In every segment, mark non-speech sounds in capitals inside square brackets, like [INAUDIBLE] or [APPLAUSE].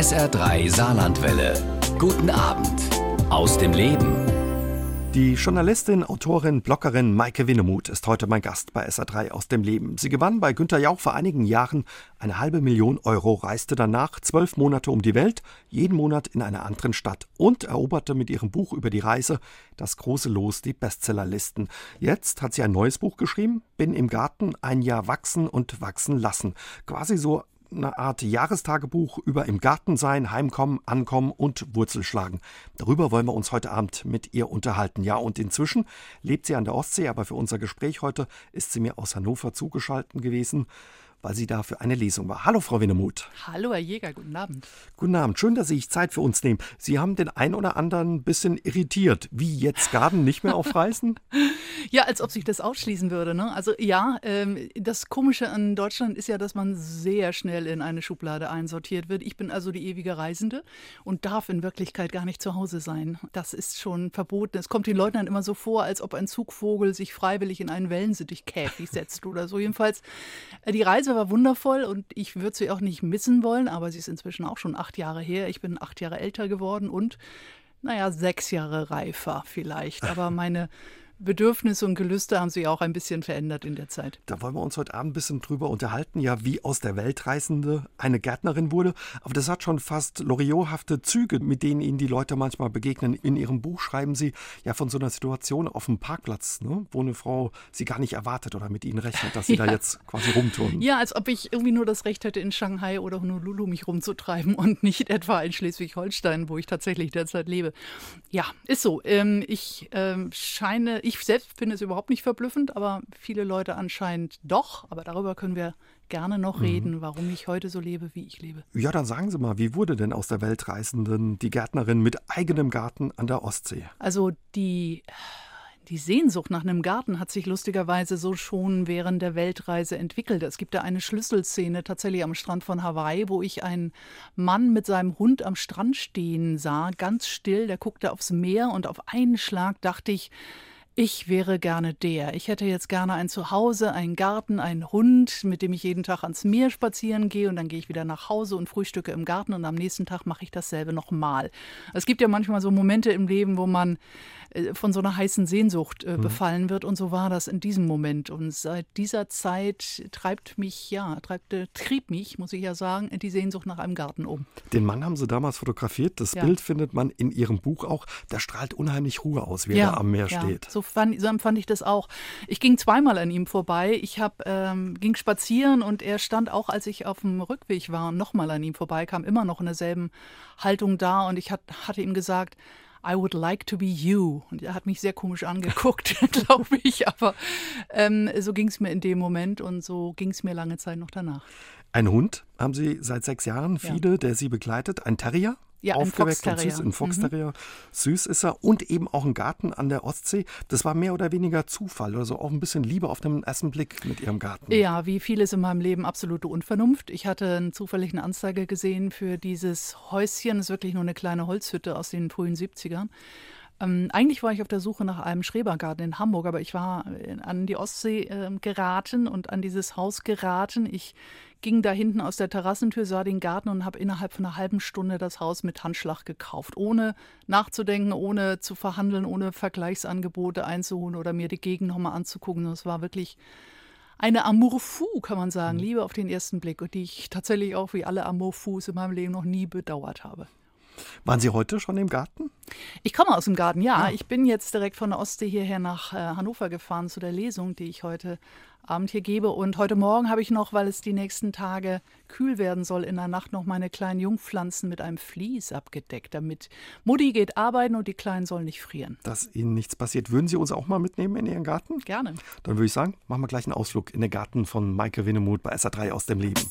SR3 Saarlandwelle. Guten Abend aus dem Leben. Die Journalistin, Autorin, Bloggerin Maike Winnemuth ist heute mein Gast bei SA3 aus dem Leben. Sie gewann bei Günter Jauch vor einigen Jahren eine halbe Million Euro, reiste danach zwölf Monate um die Welt, jeden Monat in einer anderen Stadt und eroberte mit ihrem Buch über die Reise das große Los, die Bestsellerlisten. Jetzt hat sie ein neues Buch geschrieben, Bin im Garten, ein Jahr wachsen und wachsen lassen. Quasi so eine Art Jahrestagebuch über im Garten sein, Heimkommen, Ankommen und Wurzelschlagen. Darüber wollen wir uns heute Abend mit ihr unterhalten. Ja, und inzwischen lebt sie an der Ostsee, aber für unser Gespräch heute ist sie mir aus Hannover zugeschaltet gewesen weil sie da für eine Lesung war. Hallo, Frau Winnemuth. Hallo, Herr Jäger, guten Abend. Guten Abend, schön, dass Sie sich Zeit für uns nehmen. Sie haben den ein oder anderen ein bisschen irritiert. Wie jetzt Garten nicht mehr auf [LAUGHS] Reisen? ja, als ob sich das ausschließen würde. Ne? Also ja, ähm, das Komische an Deutschland ist ja, dass man sehr schnell in eine Schublade einsortiert wird. Ich bin also die ewige Reisende und darf in Wirklichkeit gar nicht zu Hause sein. Das ist schon verboten. Es kommt den Leuten dann immer so vor, als ob ein Zugvogel sich freiwillig in einen Wellensittichkäfig setzt oder so. Jedenfalls, äh, die Reise Reise war wundervoll und ich würde sie auch nicht missen wollen, aber sie ist inzwischen auch schon acht Jahre her. Ich bin acht Jahre älter geworden und, naja, sechs Jahre reifer vielleicht. Aber [LAUGHS] meine Bedürfnisse und Gelüste haben sich auch ein bisschen verändert in der Zeit. Da wollen wir uns heute Abend ein bisschen drüber unterhalten, ja, wie aus der Weltreisende eine Gärtnerin wurde. Aber das hat schon fast Loriothafte Züge, mit denen Ihnen die Leute manchmal begegnen. In Ihrem Buch schreiben Sie ja von so einer Situation auf dem Parkplatz, ne, wo eine Frau Sie gar nicht erwartet oder mit Ihnen rechnet, dass Sie ja. da jetzt quasi rumtun. Ja, als ob ich irgendwie nur das Recht hätte, in Shanghai oder Honolulu mich rumzutreiben und nicht etwa in Schleswig-Holstein, wo ich tatsächlich derzeit lebe. Ja, ist so. Ähm, ich ähm, scheine, ich selbst finde es überhaupt nicht verblüffend, aber viele Leute anscheinend doch. Aber darüber können wir gerne noch mhm. reden, warum ich heute so lebe, wie ich lebe. Ja, dann sagen Sie mal, wie wurde denn aus der Weltreisenden die Gärtnerin mit eigenem Garten an der Ostsee? Also die die Sehnsucht nach einem Garten hat sich lustigerweise so schon während der Weltreise entwickelt. Es gibt da eine Schlüsselszene tatsächlich am Strand von Hawaii, wo ich einen Mann mit seinem Hund am Strand stehen sah, ganz still, der guckte aufs Meer und auf einen Schlag dachte ich, ich wäre gerne der. Ich hätte jetzt gerne ein Zuhause, einen Garten, einen Hund, mit dem ich jeden Tag ans Meer spazieren gehe und dann gehe ich wieder nach Hause und frühstücke im Garten und am nächsten Tag mache ich dasselbe nochmal. Es gibt ja manchmal so Momente im Leben, wo man äh, von so einer heißen Sehnsucht äh, mhm. befallen wird und so war das in diesem Moment und seit dieser Zeit treibt mich, ja, treibt, äh, trieb mich, muss ich ja sagen, die Sehnsucht nach einem Garten um. Den Mann haben Sie damals fotografiert, das ja. Bild findet man in Ihrem Buch auch, der strahlt unheimlich Ruhe aus, wie ja, er am Meer ja. steht. So fand, so empfand ich das auch. Ich ging zweimal an ihm vorbei. Ich hab, ähm, ging spazieren und er stand auch, als ich auf dem Rückweg war, nochmal an ihm vorbeikam, immer noch in derselben Haltung da. Und ich hat, hatte ihm gesagt, I would like to be you. Und er hat mich sehr komisch angeguckt, [LAUGHS] glaube ich. Aber ähm, so ging es mir in dem Moment und so ging es mir lange Zeit noch danach. Ein Hund haben Sie seit sechs Jahren, viele, ja. der Sie begleitet. Ein Terrier? Ja, aufgeweckt und süß, ein Foxterrier. Mhm. Süß ist er und eben auch ein Garten an der Ostsee. Das war mehr oder weniger Zufall, also auch ein bisschen Liebe auf den ersten Blick mit ihrem Garten. Ja, wie vieles in meinem Leben absolute Unvernunft. Ich hatte eine zufällige Anzeige gesehen für dieses Häuschen. Das ist wirklich nur eine kleine Holzhütte aus den frühen 70ern. Ähm, eigentlich war ich auf der Suche nach einem Schrebergarten in Hamburg, aber ich war an die Ostsee äh, geraten und an dieses Haus geraten. Ich ging da hinten aus der Terrassentür, sah den Garten und habe innerhalb von einer halben Stunde das Haus mit Handschlag gekauft, ohne nachzudenken, ohne zu verhandeln, ohne Vergleichsangebote einzuholen oder mir die Gegend nochmal anzugucken. Es war wirklich eine Amour fou, kann man sagen, mhm. Liebe auf den ersten Blick und die ich tatsächlich auch wie alle Amour fous in meinem Leben noch nie bedauert habe. Waren Sie heute schon im Garten? Ich komme aus dem Garten, ja. ja. Ah. Ich bin jetzt direkt von der Ostsee hierher nach äh, Hannover gefahren zu der Lesung, die ich heute Abend hier gebe. Und heute Morgen habe ich noch, weil es die nächsten Tage kühl werden soll, in der Nacht noch meine kleinen Jungpflanzen mit einem Vlies abgedeckt, damit Mutti geht arbeiten und die Kleinen sollen nicht frieren. Dass Ihnen nichts passiert. Würden Sie uns auch mal mitnehmen in Ihren Garten? Gerne. Dann würde ich sagen, machen wir gleich einen Ausflug in den Garten von Maike Winnemuth bei SA3 aus dem Leben.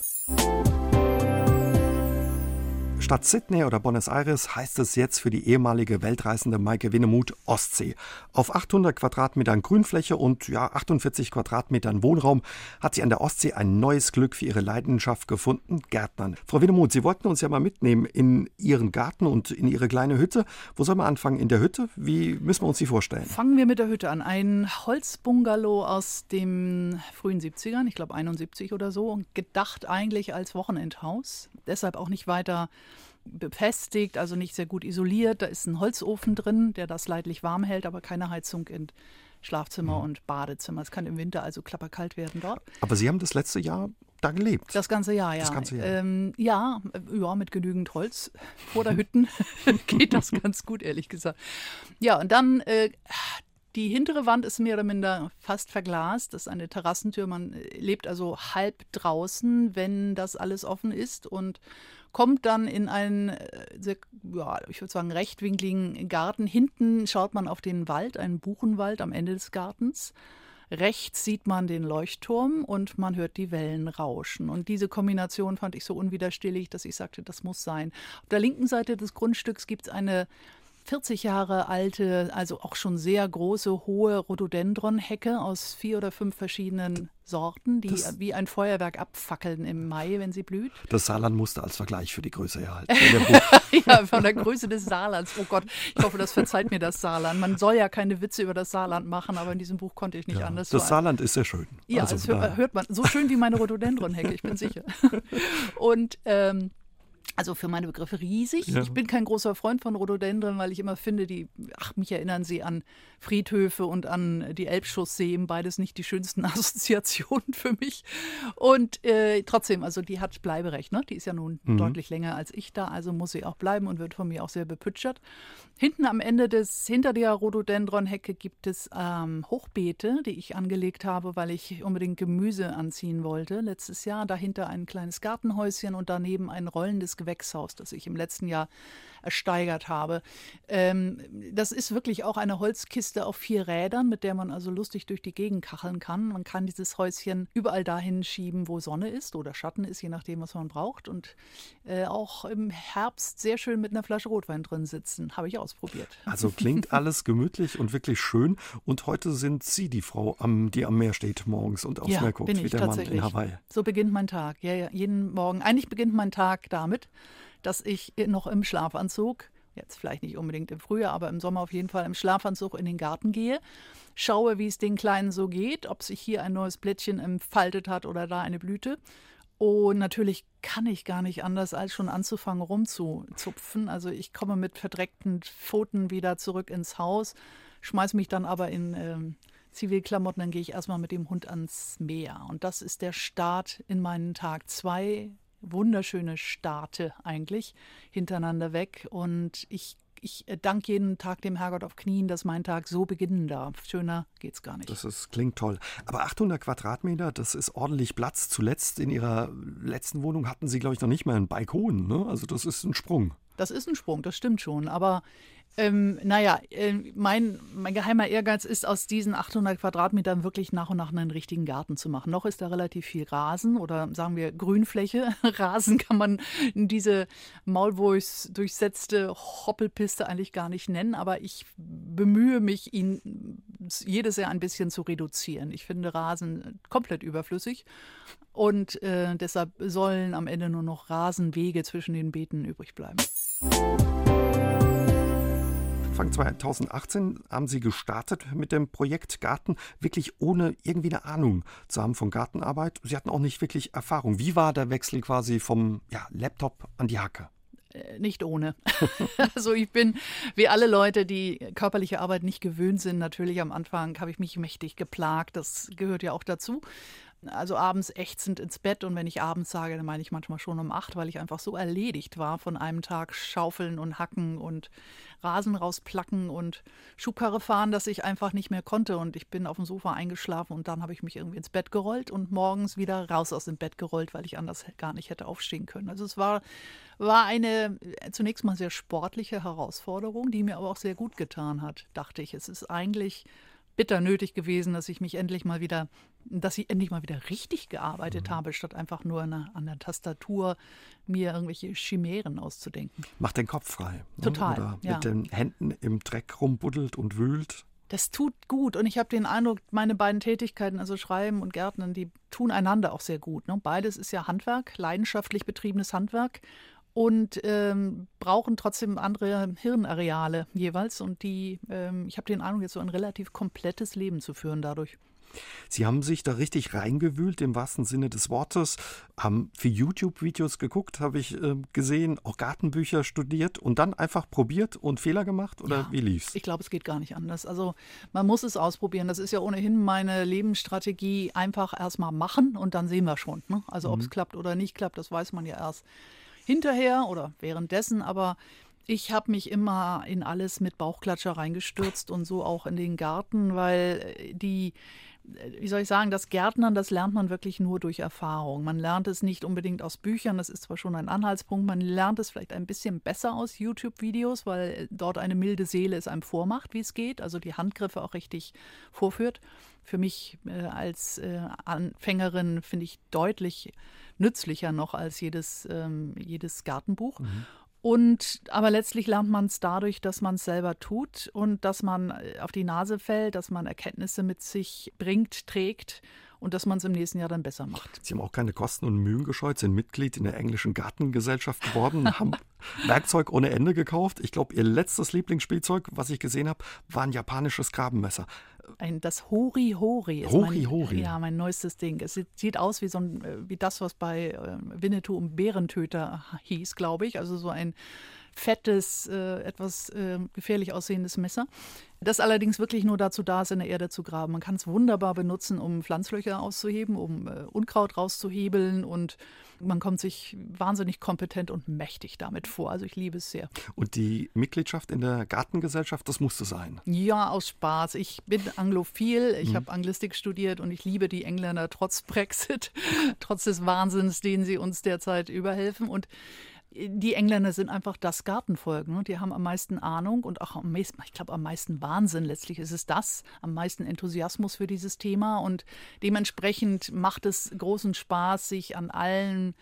Statt Sydney oder Buenos Aires heißt es jetzt für die ehemalige Weltreisende Maike Winnemuth Ostsee. Auf 800 Quadratmetern Grünfläche und ja 48 Quadratmetern Wohnraum hat sie an der Ostsee ein neues Glück für ihre Leidenschaft gefunden, Gärtnern. Frau Winnemuth, Sie wollten uns ja mal mitnehmen in Ihren Garten und in Ihre kleine Hütte. Wo soll man anfangen? In der Hütte? Wie müssen wir uns die vorstellen? Fangen wir mit der Hütte an. Ein Holzbungalow aus den frühen 70ern, ich glaube 71 oder so, gedacht eigentlich als Wochenendhaus. Deshalb auch nicht weiter befestigt, also nicht sehr gut isoliert. Da ist ein Holzofen drin, der das leidlich warm hält, aber keine Heizung in Schlafzimmer mhm. und Badezimmer. Es kann im Winter also klapperkalt werden dort. Aber Sie haben das letzte Jahr da gelebt? Das ganze Jahr, ja. Das ganze Jahr. Ähm, ja, ja, mit genügend Holz [LAUGHS] vor der Hütten [LAUGHS] geht das ganz gut, ehrlich gesagt. Ja, und dann äh, die hintere Wand ist mehr oder minder fast verglast. Das ist eine Terrassentür. Man lebt also halb draußen, wenn das alles offen ist und kommt dann in einen, äh, ja, ich würde sagen, rechtwinkligen Garten. Hinten schaut man auf den Wald, einen Buchenwald am Ende des Gartens. Rechts sieht man den Leuchtturm und man hört die Wellen rauschen. Und diese Kombination fand ich so unwiderstehlich, dass ich sagte, das muss sein. Auf der linken Seite des Grundstücks gibt es eine 40 Jahre alte, also auch schon sehr große, hohe Rhododendron-Hecke aus vier oder fünf verschiedenen Sorten, die das, wie ein Feuerwerk abfackeln im Mai, wenn sie blüht. Das Saarland musste als Vergleich für die Größe erhalten. [LAUGHS] ja, von der Größe des Saarlands. Oh Gott, ich hoffe, das verzeiht mir das Saarland. Man soll ja keine Witze über das Saarland machen, aber in diesem Buch konnte ich nicht ja, anders. Das Saarland ist sehr schön. Ja, also das hört, hört man. So schön wie meine Rhododendron-Hecke, ich bin sicher. [LAUGHS] Und ähm, also für meine Begriffe riesig. Ja. Ich bin kein großer Freund von Rhododendron, weil ich immer finde, die, ach, mich erinnern sie an Friedhöfe und an die Elbschusssee, beides nicht die schönsten [LAUGHS] Assoziationen für mich. Und äh, trotzdem, also die hat Bleiberecht, ne? Die ist ja nun mhm. deutlich länger als ich da, also muss sie auch bleiben und wird von mir auch sehr bepütschert. Hinten am Ende des, hinter der Rhododendron-Hecke gibt es ähm, Hochbeete, die ich angelegt habe, weil ich unbedingt Gemüse anziehen wollte letztes Jahr. Dahinter ein kleines Gartenhäuschen und daneben ein rollendes Gewächshaus, das ich im letzten Jahr ersteigert habe. Ähm, das ist wirklich auch eine Holzkiste auf vier Rädern, mit der man also lustig durch die Gegend kacheln kann. Man kann dieses Häuschen überall dahin schieben, wo Sonne ist oder Schatten ist, je nachdem, was man braucht. Und äh, auch im Herbst sehr schön mit einer Flasche Rotwein drin sitzen. Habe ich ausprobiert. Also klingt [LAUGHS] alles gemütlich und wirklich schön. Und heute sind Sie die Frau, die am Meer steht morgens und aufs ja, Meer guckt, wie der Mann in Hawaii. So beginnt mein Tag. Ja, ja, jeden Morgen. Eigentlich beginnt mein Tag damit, dass ich noch im Schlafanzug, jetzt vielleicht nicht unbedingt im Frühjahr, aber im Sommer auf jeden Fall im Schlafanzug in den Garten gehe, schaue, wie es den Kleinen so geht, ob sich hier ein neues Blättchen entfaltet hat oder da eine Blüte. Und natürlich kann ich gar nicht anders, als schon anzufangen rumzuzupfen. Also ich komme mit verdreckten Pfoten wieder zurück ins Haus, schmeiße mich dann aber in ähm, Zivilklamotten, dann gehe ich erstmal mit dem Hund ans Meer. Und das ist der Start in meinen Tag. Zwei wunderschöne Starte eigentlich hintereinander weg. Und ich, ich danke jeden Tag dem Herrgott auf Knien, dass mein Tag so beginnen darf. Schöner geht's gar nicht. Das ist, klingt toll. Aber 800 Quadratmeter, das ist ordentlich Platz. Zuletzt in Ihrer letzten Wohnung hatten Sie, glaube ich, noch nicht mal einen Balkon. Ne? Also das ist ein Sprung. Das ist ein Sprung, das stimmt schon. Aber ähm, naja, äh, mein, mein geheimer Ehrgeiz ist, aus diesen 800 Quadratmetern wirklich nach und nach einen richtigen Garten zu machen. Noch ist da relativ viel Rasen oder sagen wir Grünfläche. [LAUGHS] Rasen kann man diese Maulwurfs durchsetzte Hoppelpiste eigentlich gar nicht nennen, aber ich bemühe mich, ihn jedes Jahr ein bisschen zu reduzieren. Ich finde Rasen komplett überflüssig und äh, deshalb sollen am Ende nur noch Rasenwege zwischen den Beeten übrig bleiben. Anfang 2018 haben Sie gestartet mit dem Projekt Garten, wirklich ohne irgendwie eine Ahnung zu haben von Gartenarbeit. Sie hatten auch nicht wirklich Erfahrung. Wie war der Wechsel quasi vom ja, Laptop an die Hacke? Äh, nicht ohne. [LAUGHS] also ich bin, wie alle Leute, die körperliche Arbeit nicht gewöhnt sind, natürlich am Anfang habe ich mich mächtig geplagt. Das gehört ja auch dazu also abends ächzend ins Bett und wenn ich abends sage, dann meine ich manchmal schon um acht, weil ich einfach so erledigt war von einem Tag Schaufeln und Hacken und Rasen rausplacken und Schubkarre fahren, dass ich einfach nicht mehr konnte und ich bin auf dem Sofa eingeschlafen und dann habe ich mich irgendwie ins Bett gerollt und morgens wieder raus aus dem Bett gerollt, weil ich anders gar nicht hätte aufstehen können. Also es war, war eine zunächst mal sehr sportliche Herausforderung, die mir aber auch sehr gut getan hat, dachte ich. Es ist eigentlich bitter nötig gewesen, dass ich mich endlich mal wieder, dass ich endlich mal wieder richtig gearbeitet mhm. habe, statt einfach nur an der, an der, Tastatur mir irgendwelche Chimären auszudenken. Macht den Kopf frei. Ne? Total. Oder ja. mit den Händen im Dreck rumbuddelt und wühlt. Das tut gut und ich habe den Eindruck, meine beiden Tätigkeiten, also Schreiben und Gärtnern, die tun einander auch sehr gut. Ne? Beides ist ja Handwerk, leidenschaftlich betriebenes Handwerk und ähm, brauchen trotzdem andere Hirnareale jeweils. Und die, ähm, ich habe den Eindruck, jetzt so ein relativ komplettes Leben zu führen dadurch. Sie haben sich da richtig reingewühlt, im wahrsten Sinne des Wortes, haben viel YouTube-Videos geguckt, habe ich äh, gesehen, auch Gartenbücher studiert und dann einfach probiert und Fehler gemacht oder ja, wie lief's? Ich glaube, es geht gar nicht anders. Also man muss es ausprobieren. Das ist ja ohnehin meine Lebensstrategie. Einfach erstmal machen und dann sehen wir schon. Ne? Also mhm. ob es klappt oder nicht klappt, das weiß man ja erst hinterher oder währenddessen. Aber ich habe mich immer in alles mit Bauchklatscher reingestürzt und so auch in den Garten, weil äh, die, wie soll ich sagen, das Gärtnern, das lernt man wirklich nur durch Erfahrung. Man lernt es nicht unbedingt aus Büchern, das ist zwar schon ein Anhaltspunkt, man lernt es vielleicht ein bisschen besser aus YouTube-Videos, weil dort eine milde Seele es einem vormacht, wie es geht, also die Handgriffe auch richtig vorführt. Für mich äh, als äh, Anfängerin finde ich deutlich nützlicher noch als jedes, ähm, jedes Gartenbuch. Mhm. Und aber letztlich lernt man es dadurch, dass man es selber tut und dass man äh, auf die Nase fällt, dass man Erkenntnisse mit sich bringt, trägt und dass man es im nächsten Jahr dann besser macht. Sie haben auch keine Kosten und Mühen gescheut, sind Mitglied in der englischen Gartengesellschaft geworden, [LAUGHS] haben Werkzeug ohne Ende gekauft. Ich glaube, Ihr letztes Lieblingsspielzeug, was ich gesehen habe, war ein japanisches Grabenmesser. Ein, das Hori Hori ist Hori mein, Hori. Ja, mein neuestes Ding. Es sieht, sieht aus wie so ein, äh, wie das, was bei äh, Winnetou und Bärentöter hieß, glaube ich. Also so ein fettes, äh, etwas äh, gefährlich aussehendes Messer. Das allerdings wirklich nur dazu da ist, in der Erde zu graben. Man kann es wunderbar benutzen, um Pflanzlöcher auszuheben, um äh, Unkraut rauszuhebeln und man kommt sich wahnsinnig kompetent und mächtig damit vor. Also ich liebe es sehr. Und die Mitgliedschaft in der Gartengesellschaft, das musste sein? Ja, aus Spaß. Ich bin anglophil, ich mhm. habe Anglistik studiert und ich liebe die Engländer trotz Brexit, [LAUGHS] trotz des Wahnsinns, den sie uns derzeit überhelfen. Und die Engländer sind einfach das Gartenvolk. Ne? Die haben am meisten Ahnung und auch am meisten, ich glaube, am meisten Wahnsinn. Letztlich ist es das, am meisten Enthusiasmus für dieses Thema. Und dementsprechend macht es großen Spaß, sich an allen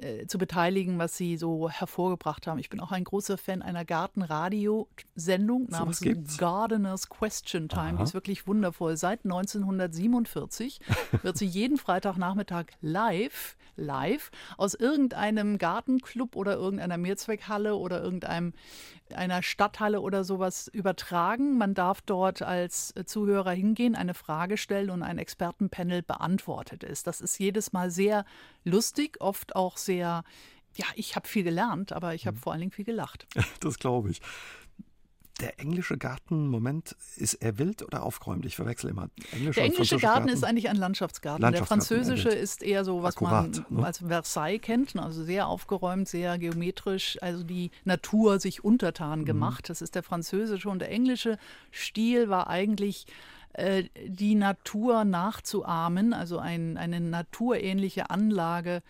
äh, zu beteiligen, was sie so hervorgebracht haben. Ich bin auch ein großer Fan einer Gartenradio-Sendung namens Gardeners Question Time. Aha. Die ist wirklich wundervoll. Seit 1947 [LAUGHS] wird sie jeden Freitagnachmittag live, live aus irgendeinem Gartenclub oder irgendeiner Mehrzweckhalle oder irgendeinem einer Stadthalle oder sowas übertragen. Man darf dort als Zuhörer hingehen, eine Frage stellen und ein Expertenpanel beantwortet es. Das ist jedes Mal sehr lustig, oft auch sehr ja, ich habe viel gelernt, aber ich habe mhm. vor allen Dingen viel gelacht. [LAUGHS] Das glaube ich der englische Garten, Moment, ist er wild oder aufgeräumt? Ich verwechsel immer. Englische der englische Garten, Garten, ist eigentlich ein Landschaftsgarten. Landschaftsgarten der französische ist eher so, was Akkurat, man ne? als Versailles kennt, ne? also sehr aufgeräumt, sehr geometrisch, also die Natur sich untertan mhm. gemacht. Mhm. Das ist der französische und der englische Stil war eigentlich äh, die Natur nachzuahmen, also ein, eine naturähnliche Anlage äh,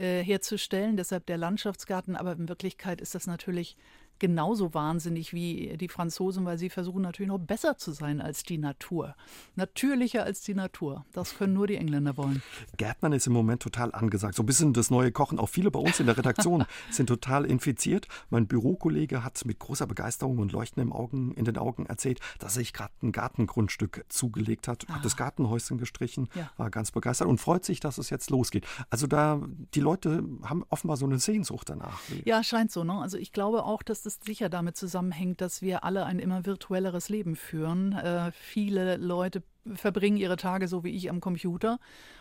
herzustellen. Deshalb der Landschaftsgarten, aber in Wirklichkeit ist das natürlich genauso wahnsinnig wie die Franzosen, weil sie versuchen natürlich noch besser zu sein als die Natur. Natürlicher als die Natur. Das können nur die Engländer wollen. Gärtnern ist im Moment total angesagt. So ein bisschen das neue Kochen. Auch viele bei uns in der Redaktion [LAUGHS] sind total infiziert. Mein Bürokollege hat mit großer Begeisterung und Leuchten im Augen, in den Augen erzählt, dass er sich gerade ein Gartengrundstück zugelegt hat, ah. hat das Gartenhäuschen gestrichen, ja. war ganz begeistert und freut sich, dass es jetzt losgeht. Also da, die Leute haben offenbar so eine Sehnsucht danach. Ja, scheint so. Ne? Also ich glaube auch, dass das es sicher damit zusammenhängt, dass wir alle ein immer virtuelleres Leben führen. Äh, viele Leute verbringen ihre Tage so wie ich am Computer.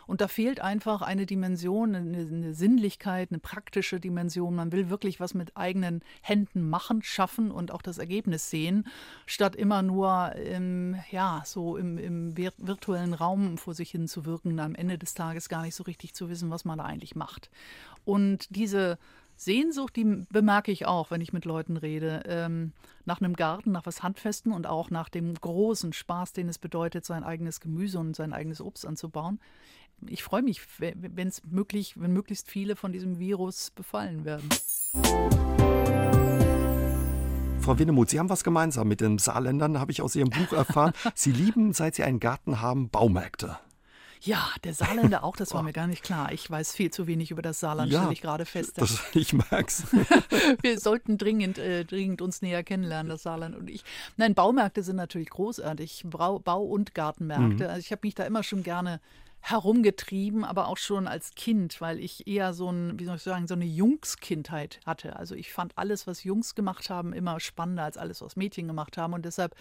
Und da fehlt einfach eine Dimension, eine, eine, Sinnlichkeit, eine praktische Dimension. Man will wirklich was mit eigenen Händen machen, schaffen und auch das Ergebnis sehen, statt immer nur im, ja, so im, im virtuellen Raum vor sich hin zu wirken und am Ende des Tages gar nicht so richtig zu wissen, was man da eigentlich macht. Und diese Sehnsucht, die bemerke ich auch, wenn ich mit Leuten rede, ähm, nach einem Garten, nach was Handfesten und auch nach dem großen Spaß, den es bedeutet, sein eigenes Gemüse und sein eigenes Obst anzubauen. Ich freue mich, wenn es möglich, wenn möglichst viele von diesem Virus befallen werden. Frau Winnemuth, Sie haben was gemeinsam mit den Saarländern, habe ich aus Ihrem Buch erfahren. [LAUGHS] Sie lieben, seit Sie einen Garten haben, Baumärkte. Ja, der Saarländer auch, das war mir gar nicht klar. Ich weiß viel zu wenig über das Saarland, ja, stelle ich gerade fest. Das, ich merk's. [LAUGHS] Wir sollten dringend, äh, dringend uns näher kennenlernen, das Saarland und ich. Nein, Baumärkte sind natürlich großartig, Bau-, Bau und Gartenmärkte. Mhm. Also ich habe mich da immer schon gerne herumgetrieben, aber auch schon als Kind, weil ich eher so ein, wie soll ich sagen, so eine Jungskindheit hatte. Also ich fand alles, was Jungs gemacht haben, immer spannender als alles, was Mädchen gemacht haben und deshalb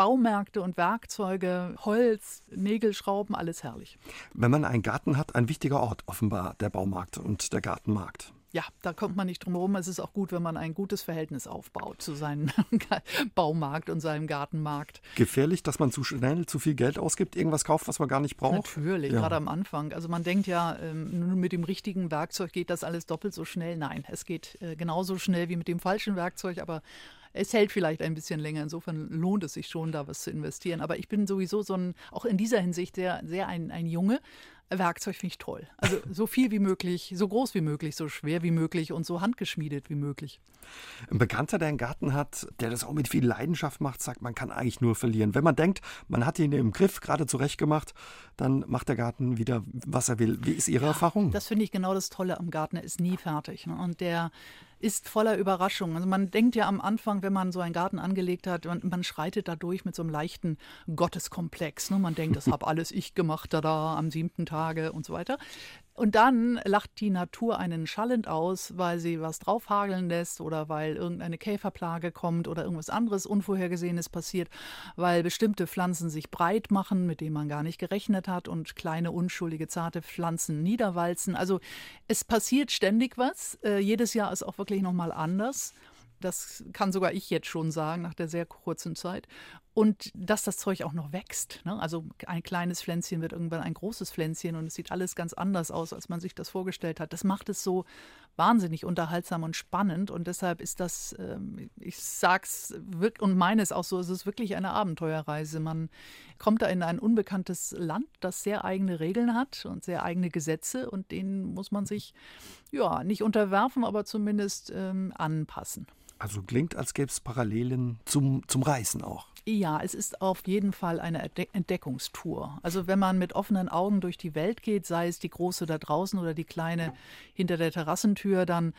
Baumärkte und Werkzeuge, Holz, Nägel, Schrauben, alles herrlich. Wenn man einen Garten hat, ein wichtiger Ort offenbar der Baumarkt und der Gartenmarkt. Ja, da kommt man nicht drum herum. Es ist auch gut, wenn man ein gutes Verhältnis aufbaut zu seinem [LAUGHS] Baumarkt und seinem Gartenmarkt. Gefährlich, dass man zu schnell zu viel Geld ausgibt, irgendwas kauft, was man gar nicht braucht? Natürlich, ja. gerade am Anfang. Also man denkt ja, ähm, mit dem richtigen Werkzeug geht das alles doppelt so schnell. Nein, es geht äh, genauso schnell wie mit dem falschen Werkzeug, aber es hält vielleicht ein bisschen länger. Insofern lohnt es sich schon, da was zu investieren. Aber ich bin sowieso so ein, auch in dieser Hinsicht sehr, sehr ein, ein Junge. Werkzeug finde ich toll. Also [LAUGHS] so viel wie möglich, so groß wie möglich, so schwer wie möglich und so handgeschmiedet wie möglich. Ein Bekannter, der einen Garten hat, der das auch mit viel Leidenschaft macht, sagt, man kann eigentlich nur verlieren. Wenn man denkt, man hat ihn im Griff gerade zurecht gemacht, dann macht der Garten wieder, was er will. Wie ist Ihre ja, Erfahrung? Das finde ich genau das Tolle am Garten. Er ist nie fertig. Ne? Und der ist voller Überraschungen. Also man denkt ja am Anfang, wenn man so einen Garten angelegt hat, man, man schreitet da durch mit so einem leichten Gotteskomplex. Ne? Man denkt, das habe [LAUGHS] alles ich gemacht da, da am siebten Tage und so weiter. Und dann lacht die Natur einen schallend aus, weil sie was draufhageln lässt oder weil irgendeine Käferplage kommt oder irgendwas anderes Unvorhergesehenes passiert, weil bestimmte Pflanzen sich breit machen, mit denen man gar nicht gerechnet hat und kleine, unschuldige, zarte Pflanzen niederwalzen. Also es passiert ständig was. Äh, jedes Jahr ist auch wirklich nochmal anders. Das kann sogar ich jetzt schon sagen, nach der sehr kurzen Zeit. Und dass das Zeug auch noch wächst. Ne? Also ein kleines Pflänzchen wird irgendwann ein großes Pflänzchen und es sieht alles ganz anders aus, als man sich das vorgestellt hat. Das macht es so wahnsinnig unterhaltsam und spannend. Und deshalb ist das, ähm, ich sag's und meine es auch so, es ist wirklich eine Abenteuerreise. Man kommt da in ein unbekanntes Land, das sehr eigene Regeln hat und sehr eigene Gesetze und denen muss man sich ja nicht unterwerfen, aber zumindest ähm, anpassen. Also klingt, als gäbe es Parallelen zum, zum Reisen auch. Ja, es ist auf jeden Fall eine Entdeckungstour. Also wenn man mit offenen Augen durch die Welt geht, sei es die große da draußen oder die kleine hinter der Terrassentür, dann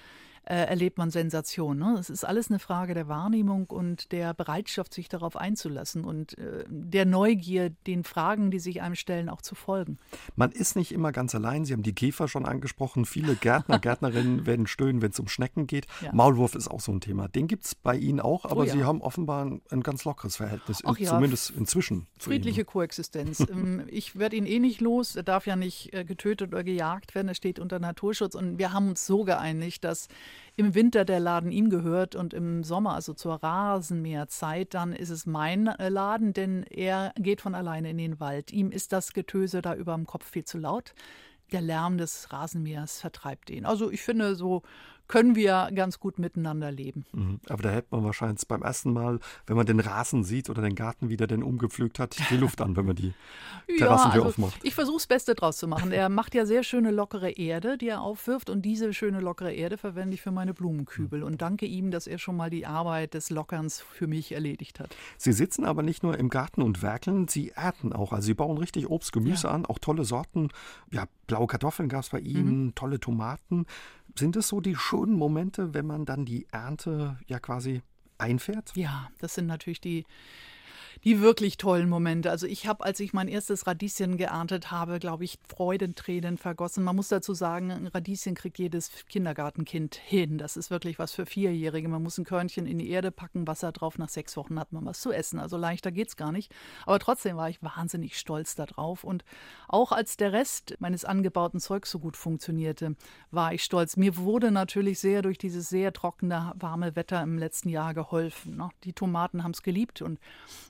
äh, erlebt man Sensation. Ne? Es ist alles eine Frage der Wahrnehmung und der Bereitschaft, sich darauf einzulassen und äh, der Neugier, den Fragen, die sich einem stellen, auch zu folgen. Man ist nicht immer ganz allein. Sie haben die Käfer schon angesprochen. Viele Gärtner, [LAUGHS] Gärtnerinnen werden stöhnen, wenn es um Schnecken geht. Ja. Maulwurf ist auch so ein Thema. Den gibt es bei Ihnen auch, aber oh ja. Sie haben offenbar ein, ein, ganz lockeres Verhältnis, Ach, ja. zumindest inzwischen. Friedliche Koexistenz. [LAUGHS] Ähm, ich werde ihn eh nicht los. Er darf ja nicht äh, getötet oder gejagt werden. Er steht unter Naturschutz. Und wir haben uns so geeinigt, dass im Winter der Laden ihm gehört und im Sommer, also zur Rasenmäherzeit, dann ist es mein äh, Laden, denn er geht von alleine in den Wald. Ihm ist das Getöse da über dem Kopf viel zu laut. Der Lärm des Rasenmähers vertreibt ihn. Also ich finde, so können wir ganz gut miteinander leben. Mhm. Aber da hätte man wahrscheinlich beim ersten Mal, wenn man den Rasen sieht oder den Garten wieder den umgepflügt hat, die Luft an, wenn man die Terrassentür [LAUGHS] ja, also aufmacht. Ich versuche das Beste draus zu machen. Er macht ja sehr schöne lockere Erde, die er aufwirft und diese schöne lockere Erde verwende ich für meine Blumenkübel mhm. und danke ihm, dass er schon mal die Arbeit des Lockerns für mich erledigt hat. Sie sitzen aber nicht nur im Garten und werkeln, Sie ernten auch. Also Sie bauen richtig Obst, Gemüse ja. an, auch tolle Sorten. Ja, blaue Kartoffeln gab es bei Ihnen, mhm. tolle Tomaten. Sind es so die schönen Momente, wenn man dann die Ernte ja quasi einfährt? Ja, das sind natürlich die die wirklich tollen Momente. Also ich habe, als ich mein erstes Radieschen geerntet habe, glaube ich, Freudentränen vergossen. Man muss dazu sagen, ein Radieschen kriegt jedes Kindergartenkind hin. Das ist wirklich was für Vierjährige. Man muss ein Körnchen in die Erde packen, Wasser drauf. Nach sechs Wochen hat man was zu essen. Also leichter geht es gar nicht. Aber trotzdem war ich wahnsinnig stolz darauf. Und auch als der Rest meines angebauten Zeugs so gut funktionierte, war ich stolz. Mir wurde natürlich sehr durch dieses sehr trockene, warme Wetter im letzten Jahr geholfen. Ne? Die Tomaten haben es geliebt und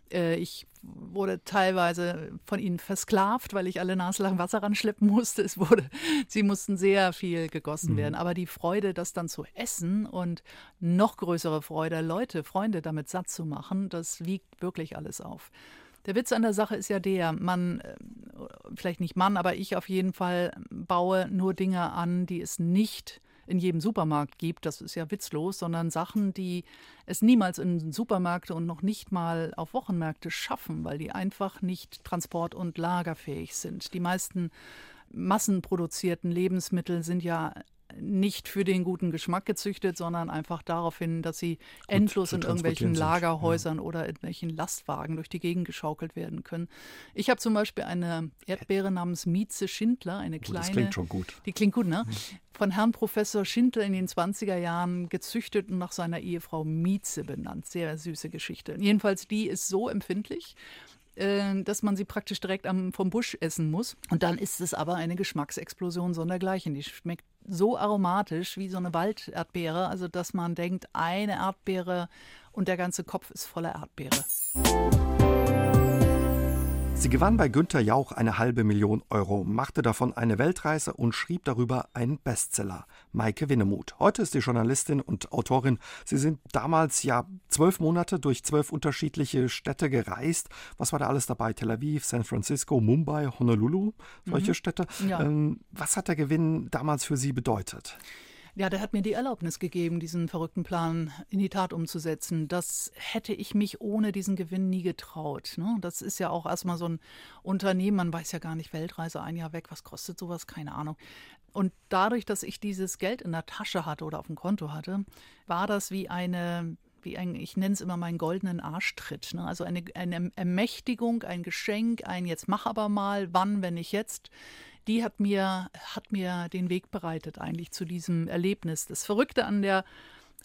äh, ich wurde teilweise von ihnen versklavt, weil ich alle Nase lang Wasser ranschleppen musste. Es wurde, sie mussten sehr viel gegossen mhm. werden. Aber die Freude, das dann zu essen und noch größere Freude, Leute, Freunde damit satt zu machen, das wiegt wirklich alles auf. Der Witz an der Sache ist ja der, man, äh, vielleicht nicht Mann, aber ich auf jeden Fall baue nur Dinge an, die es nicht in jedem Supermarkt gibt, das ist ja witzlos, sondern Sachen, die es niemals in Supermärkte und noch nicht mal auf Wochenmärkte schaffen, weil die einfach nicht transport- und lagerfähig sind. Die meisten massenproduzierten Lebensmittel sind ja nicht für den guten Geschmack gezüchtet, sondern einfach darauf hin, dass sie endlos in irgendwelchen Lagerhäusern ja. oder irgendwelchen Lastwagen durch die Gegend geschaukelt werden können. Ich habe zum Beispiel eine Erdbeere namens Mieze Schindler, eine kleine. Das klingt schon gut. Die klingt gut, ne? Von Herrn Professor Schindler in den 20er Jahren gezüchtet und nach seiner Ehefrau Mieze benannt. Sehr süße Geschichte. Jedenfalls, die ist so empfindlich äh, dass man sie praktisch direkt am, vom Busch essen muss. Und dann ist es aber eine Geschmacksexplosion sondergleichen. Die schmeckt so aromatisch wie so eine Walderdbeere, also dass man denkt, eine Erdbeere und der ganze Kopf ist voller Erdbeere. Sie gewann bei Günter Jauch eine halbe Million Euro, machte davon eine Weltreise und schrieb darüber einen Bestseller. Maike Winnemuth. Heute ist sie Journalistin und Autorin. Sie sind damals ja zwölf Monate durch zwölf unterschiedliche Städte gereist. Was war da alles dabei? Tel Aviv, San Francisco, Mumbai, Honolulu, solche mhm. Städte. Ja. Ähm, was hat der Gewinn damals für Sie bedeutet? Ja, der hat mir die Erlaubnis gegeben, diesen verrückten Plan in die Tat umzusetzen. Das hätte ich mich ohne diesen Gewinn nie getraut. Ne? Das ist ja auch erstmal so ein Unternehmen, man weiß ja gar nicht, Weltreise ein Jahr weg, was kostet sowas? Keine Ahnung. Und dadurch, dass ich dieses Geld in der Tasche hatte oder auf dem Konto hatte, war das wie eine wie ein, ich nenne es immer meinen goldenen Arschtritt. Ne? Also eine, eine Ermächtigung, ein Geschenk, ein jetzt mach aber mal, wann, wenn nicht jetzt die hat mir, hat mir den Weg bereitet eigentlich zu diesem Erlebnis. Das Verrückte an der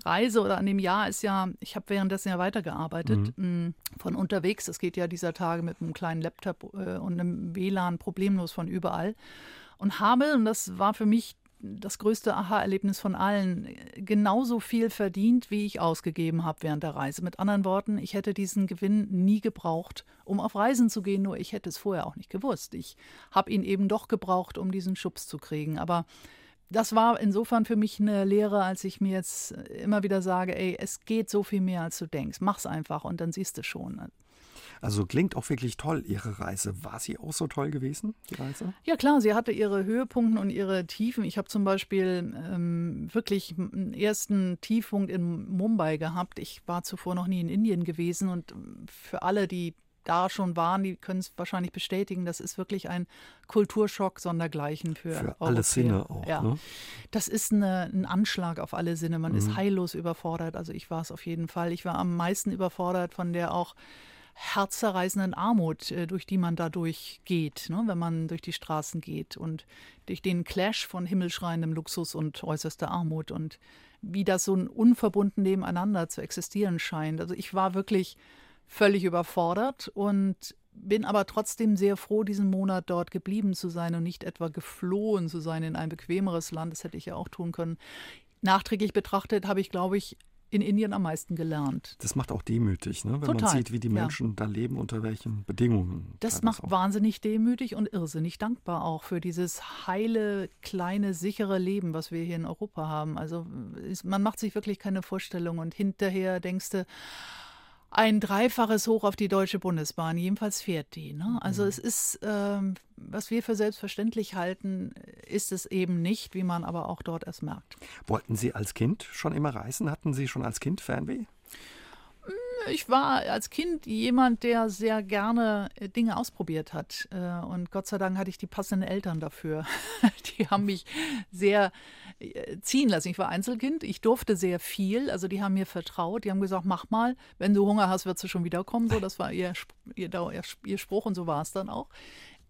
Reise oder an dem Jahr ist ja, ich habe währenddessen ja weitergearbeitet mhm. Von unterwegs. Das geht ja dieser Tage mit einem kleinen Laptop äh, und einem WLAN problemlos von überall. Und habe, und das war für mich das größte Aha-Erlebnis von allen, genauso viel verdient, wie ich ausgegeben habe während der Reise. Mit anderen Worten, ich hätte diesen Gewinn nie gebraucht, um auf Reisen zu gehen, nur ich hätte es vorher auch nicht gewusst. Ich habe ihn eben doch gebraucht, um diesen Schubs zu kriegen. Aber das war insofern für mich eine Lehre, als ich mir jetzt immer wieder sage, ey, es geht so viel mehr, als du denkst. Mach's einfach und dann siehst du schon. Also klingt auch wirklich toll, Ihre Reise. War sie auch so toll gewesen, die Reise? Ja klar, sie hatte ihre Höhepunkte und ihre Tiefen. Ich habe zum Beispiel ähm, wirklich einen ersten Tiefpunkt in Mumbai gehabt. Ich war zuvor noch nie in Indien gewesen und für alle, die da schon waren, die können es wahrscheinlich bestätigen. Das ist wirklich ein Kulturschock sondergleichen für, für alle Sinne auch. Ja. Ne? Das ist eine, ein Anschlag auf alle Sinne. Man mhm. ist heillos überfordert. Also ich war es auf jeden Fall. Ich war am meisten überfordert von der auch herzzerreißenden Armut, äh, durch die man dadurch geht, ne, wenn man durch die Straßen geht und durch den Clash von himmelschreiendem Luxus und äußerster Armut und wie das so ein unverbunden nebeneinander zu existieren scheint. Also ich war wirklich völlig überfordert und bin aber trotzdem sehr froh, diesen Monat dort geblieben zu sein und nicht etwa geflohen zu sein in ein bequemeres Land. Das hätte ich ja auch tun können. Nachträglich betrachtet habe ich, glaube ich, in Indien am meisten gelernt. Das macht auch demütig, ne? wenn Total. man sieht, wie die Menschen ja. da leben, unter welchen Bedingungen. Das macht auch. wahnsinnig demütig und irrsinnig dankbar auch für dieses heile, kleine, sichere Leben, was wir hier in Europa haben. Also man macht sich wirklich keine Vorstellung und hinterher denkst du, ein Dreifaches hoch auf die Deutsche Bundesbahn. Jedenfalls fährt die. Ne? Also mhm. es ist, ähm, was wir für selbstverständlich halten, ist es eben nicht, wie man aber auch dort erst merkt. Wollten Sie als Kind schon immer reisen? Hatten Sie schon als Kind Fernweh? Ich war als Kind jemand, der sehr gerne äh, Dinge ausprobiert hat. Äh, und Gott sei Dank hatte ich die passenden Eltern dafür. [LAUGHS] Die haben mich sehr äh, ziehen lassen. Ich war Einzelkind, ich durfte sehr viel. Also die haben mir vertraut. Die haben gesagt, mach mal, wenn du Hunger hast, wirst du schon wiederkommen. So, das war ihr, ihr, ihr Spruch und so war es dann auch.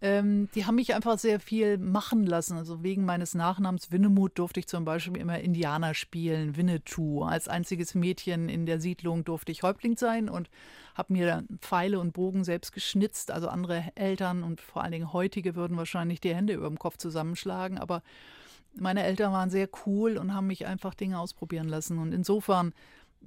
Ähm, die haben mich einfach sehr viel machen lassen. Also wegen meines Nachnamens Winnemuth durfte ich zum Beispiel immer Indianer spielen, Winnetou. Als einziges Mädchen in der Siedlung durfte ich Häuptling sein und habe mir Pfeile und Bogen selbst geschnitzt. Also andere Eltern und vor allen Dingen heutige würden wahrscheinlich die Hände über dem Kopf zusammenschlagen. Aber meine Eltern waren sehr cool und haben mich einfach Dinge ausprobieren lassen. Und insofern